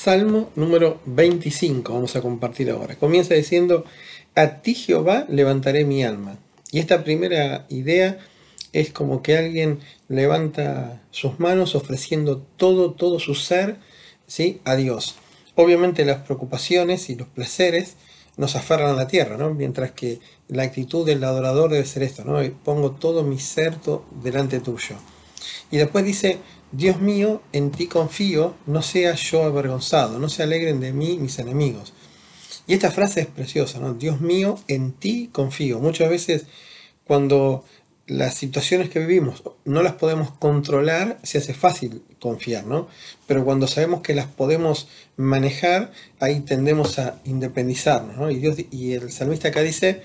Salmo número 25, vamos a compartir ahora. Comienza diciendo, a ti Jehová levantaré mi alma. Y esta primera idea es como que alguien levanta sus manos ofreciendo todo, todo su ser ¿sí? a Dios. Obviamente las preocupaciones y los placeres nos aferran a la tierra, ¿no? mientras que la actitud del adorador debe ser esto, ¿no? pongo todo mi ser delante tuyo. Y después dice, Dios mío, en ti confío, no sea yo avergonzado, no se alegren de mí mis enemigos. Y esta frase es preciosa, ¿no? Dios mío, en ti confío. Muchas veces cuando las situaciones que vivimos no las podemos controlar, se hace fácil confiar, ¿no? Pero cuando sabemos que las podemos manejar, ahí tendemos a independizarnos, ¿no? Y, Dios, y el salmista acá dice,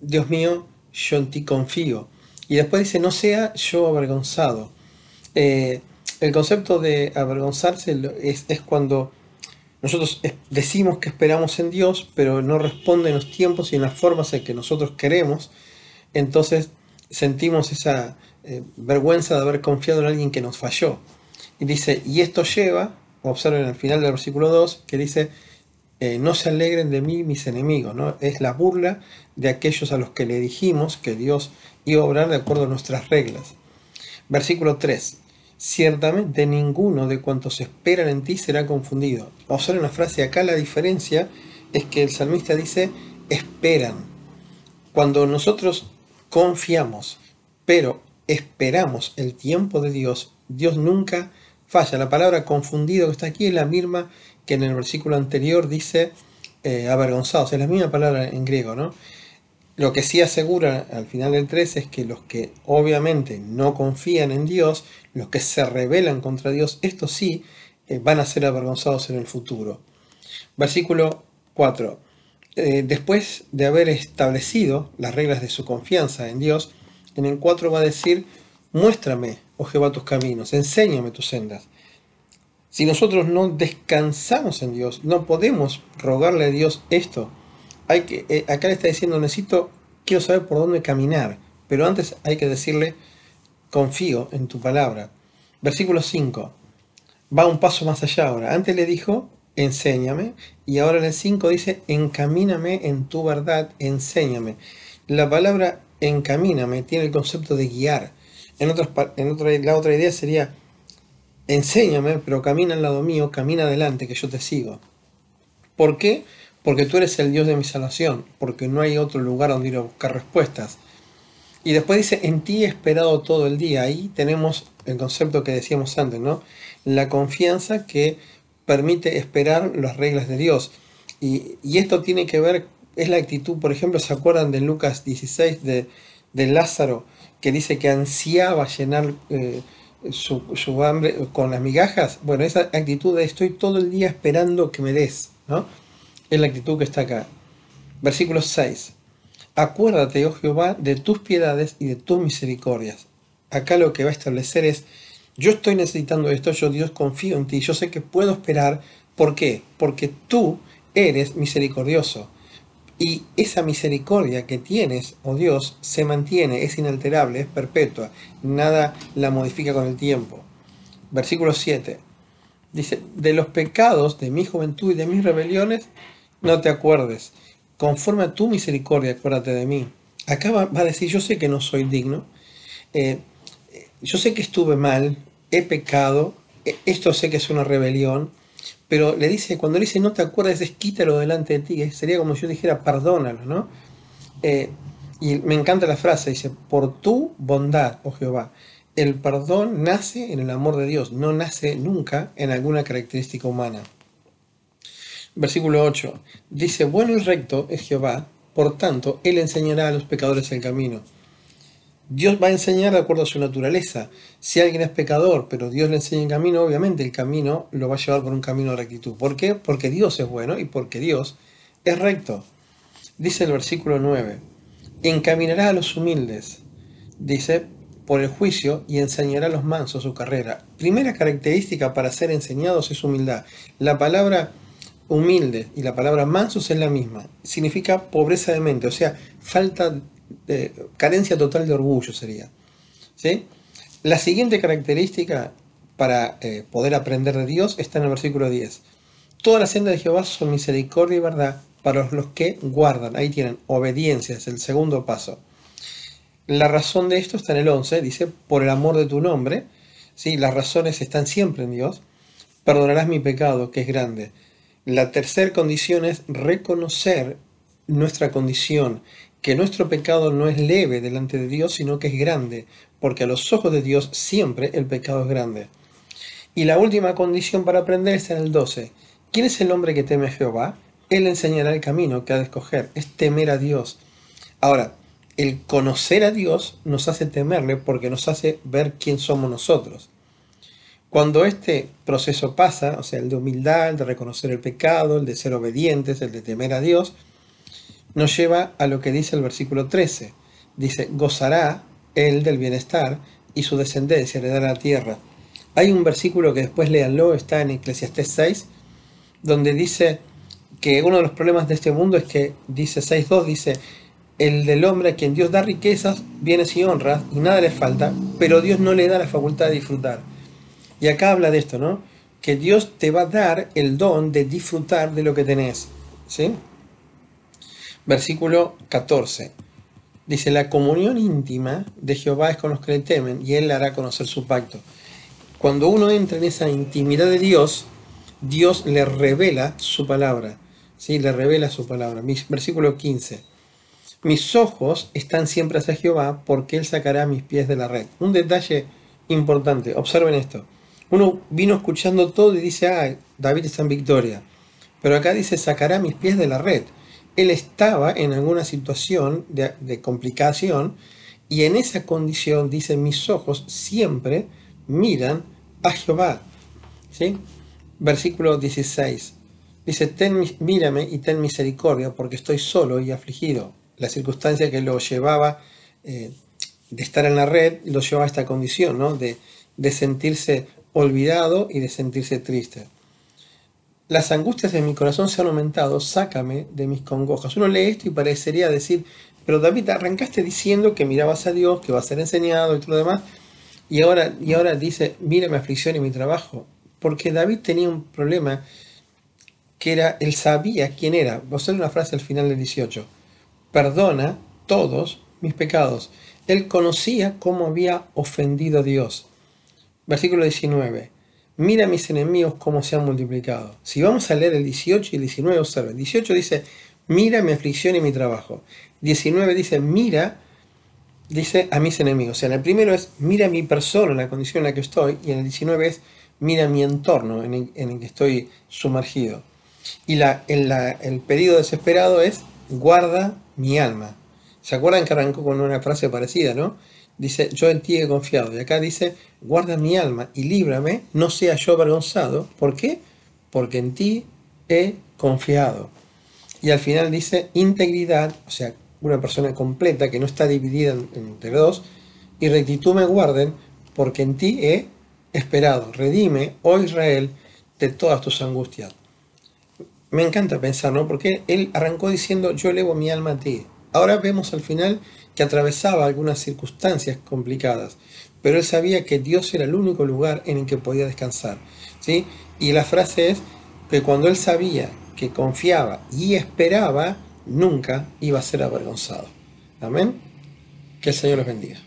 Dios mío, yo en ti confío. Y después dice, no sea yo avergonzado. Eh, el concepto de avergonzarse es, cuando nosotros decimos que esperamos en Dios, pero no responde en los tiempos y en las formas en que nosotros queremos. Entonces sentimos esa eh, vergüenza de haber confiado en alguien que nos falló. Y dice, y esto lleva, observen al final del versículo 2, que dice, eh, no se alegren de mí mis enemigos, ¿no? Es la burla de aquellos a los que le dijimos que Dios iba a obrar de acuerdo a nuestras reglas. Versículo 3. Ciertamente ninguno de cuantos esperan en ti será confundido. Observen la frase acá, la diferencia es que el salmista dice, esperan. Cuando nosotros confiamos, pero esperamos el tiempo de Dios, Dios nunca falla. La palabra confundido que está aquí es la misma que en el versículo anterior dice eh, avergonzados, es la misma palabra en griego, ¿no? Lo que sí asegura al final del 3 es que los que obviamente no confían en Dios, los que se rebelan contra Dios, estos sí eh, van a ser avergonzados en el futuro. Versículo 4. Eh, después de haber establecido las reglas de su confianza en Dios, en el 4 va a decir, muéstrame, oh Jehová, tus caminos, enséñame tus sendas. Si nosotros no descansamos en Dios, no podemos rogarle a Dios esto. Hay que, eh, acá le está diciendo, necesito, quiero saber por dónde caminar, pero antes hay que decirle, confío en tu palabra. Versículo 5, va un paso más allá ahora. Antes le dijo, enséñame. Y ahora en el 5 dice, encamíname en tu verdad, enséñame. La palabra encamíname tiene el concepto de guiar. En, otras, en otra, la otra idea sería, enséñame, pero camina al lado mío, camina adelante, que yo te sigo. ¿Por qué? Porque tú eres el Dios de mi salvación, porque no hay otro lugar donde ir a buscar respuestas. Y después dice, en ti he esperado todo el día. Ahí tenemos el concepto que decíamos antes, ¿no? La confianza que permite esperar las reglas de Dios. Y, esto tiene que ver, es la actitud, por ejemplo, ¿se acuerdan de Lucas 16 de, de Lázaro, que dice que ansiaba llenar eh, su, su, hambre con las migajas? Bueno, esa actitud de estoy todo el día esperando que me des, ¿no? Es la actitud que está acá. Versículo 6. Acuérdate, oh Jehová, de tus piedades y de tus misericordias. Acá lo que va a establecer es yo estoy necesitando esto, yo Dios confío en ti, yo sé que puedo esperar. ¿Por qué? Porque tú eres misericordioso. Y esa misericordia que tienes, oh Dios, se mantiene, es inalterable, es perpetua. Nada la modifica con el tiempo. Versículo 7. Dice, de los pecados de mi juventud y de mis rebeliones, no te acuerdes. Conforme a tu misericordia, acuérdate de mí. Acá va, a decir, yo sé que no soy digno. Eh, yo sé que estuve mal, he pecado, e, esto sé que es una rebelión, pero le dice, cuando le dice no te acuerdas, es quítalo delante de ti, sería como si yo dijera perdónalo, ¿no? Eh, y me encanta la frase, dice, por tu bondad, oh Jehová. El perdón nace en el amor de Dios, no nace nunca en alguna característica humana. Versículo 8. Dice, bueno y recto es Jehová, por tanto, Él enseñará a los pecadores el camino. Dios va a enseñar de acuerdo a su naturaleza. Si alguien es pecador, pero Dios le enseña el camino, obviamente el camino lo va a llevar por un camino de rectitud. ¿Por qué? Porque Dios es bueno y porque Dios es recto. Dice el versículo 9, encaminará a los humildes, dice, por el juicio y enseñará a los mansos su carrera. Primera característica para ser enseñados es humildad. La palabra humilde y la palabra mansos es la misma. Significa pobreza de mente, o sea, falta carencia total de orgullo sería. ¿sí? La siguiente característica para eh, poder aprender de Dios está en el versículo 10. Todas las sendas de Jehová son misericordia y verdad para los que guardan. Ahí tienen obediencia, es el segundo paso. La razón de esto está en el 11, dice, por el amor de tu nombre. ¿sí? Las razones están siempre en Dios. Perdonarás mi pecado, que es grande. La tercera condición es reconocer nuestra condición, que nuestro pecado no es leve delante de Dios, sino que es grande, porque a los ojos de Dios siempre el pecado es grande. Y la última condición para aprender está en el 12. ¿Quién es el hombre que teme a Jehová? Él enseñará el camino que ha de escoger, es temer a Dios. Ahora, el conocer a Dios nos hace temerle porque nos hace ver quién somos nosotros. Cuando este proceso pasa, o sea, el de humildad, el de reconocer el pecado, el de ser obedientes, el de temer a Dios, nos lleva a lo que dice el versículo 13. Dice, gozará él del bienestar y su descendencia heredará la tierra. Hay un versículo que después léanlo, está en Eclesiastés 6, donde dice que uno de los problemas de este mundo es que, dice 6.2, dice, el del hombre a quien Dios da riquezas, bienes y honras, y nada le falta, pero Dios no le da la facultad de disfrutar. Y acá habla de esto, ¿no? Que Dios te va a dar el don de disfrutar de lo que tenés. ¿Sí? Versículo 14. Dice, la comunión íntima de Jehová es con los que le temen y él hará conocer su pacto. Cuando uno entra en esa intimidad de Dios, Dios le revela su palabra. ¿sí? Le revela su palabra. Versículo 15. Mis ojos están siempre hacia Jehová porque él sacará mis pies de la red. Un detalle importante, observen esto. Uno vino escuchando todo y dice, ah, David está en victoria. Pero acá dice, sacará mis pies de la red. Él estaba en alguna situación de, complicación y en esa condición, dice, mis ojos siempre miran a Jehová. ¿Sí? Versículo 16. Dice, ten, mírame y ten misericordia porque estoy solo y afligido. La circunstancia que lo llevaba eh, de estar en la red lo llevaba a esta condición, ¿no? De, de sentirse olvidado y de sentirse triste. Las angustias de mi corazón se han aumentado, sácame de mis congojas. Uno lee esto y parecería decir, pero David, arrancaste diciendo que mirabas a Dios, que va a ser enseñado y todo lo demás, y ahora, y ahora dice, mira mi aflicción y mi trabajo. Porque David tenía un problema que era, él sabía quién era. Vos a una frase al final del 18. Perdona todos mis pecados. Él conocía cómo había ofendido a Dios. Versículo 19. Mira mis enemigos cómo se han multiplicado. Si vamos a leer el 18 y el 19, observen. 18 dice, mira mi aflicción y mi trabajo. 19 dice, mira, dice a mis enemigos. O sea, en el primero es, mira mi persona, la condición en la que estoy. Y en el 19 es, mira mi entorno en el, que estoy sumergido. Y la, el pedido desesperado es, guarda mi alma. ¿Se acuerdan que arrancó con una frase parecida, no? Dice, yo en ti he confiado. Y acá dice, guarda mi alma y líbrame, no sea yo avergonzado. ¿Por qué? Porque en ti he confiado. Y al final dice, integridad, o sea, una persona completa que no está dividida entre dos, y rectitud me guarden, porque en ti he esperado. Redime, oh Israel, de todas tus angustias. Me encanta pensar, ¿no? Porque él arrancó diciendo, yo elevo mi alma a ti. Ahora vemos al final que atravesaba algunas circunstancias complicadas, pero él sabía que Dios era el único lugar en el que podía descansar. ¿sí? Y la frase es que cuando él sabía que confiaba y esperaba, nunca iba a ser avergonzado. Amén. Que el Señor los bendiga.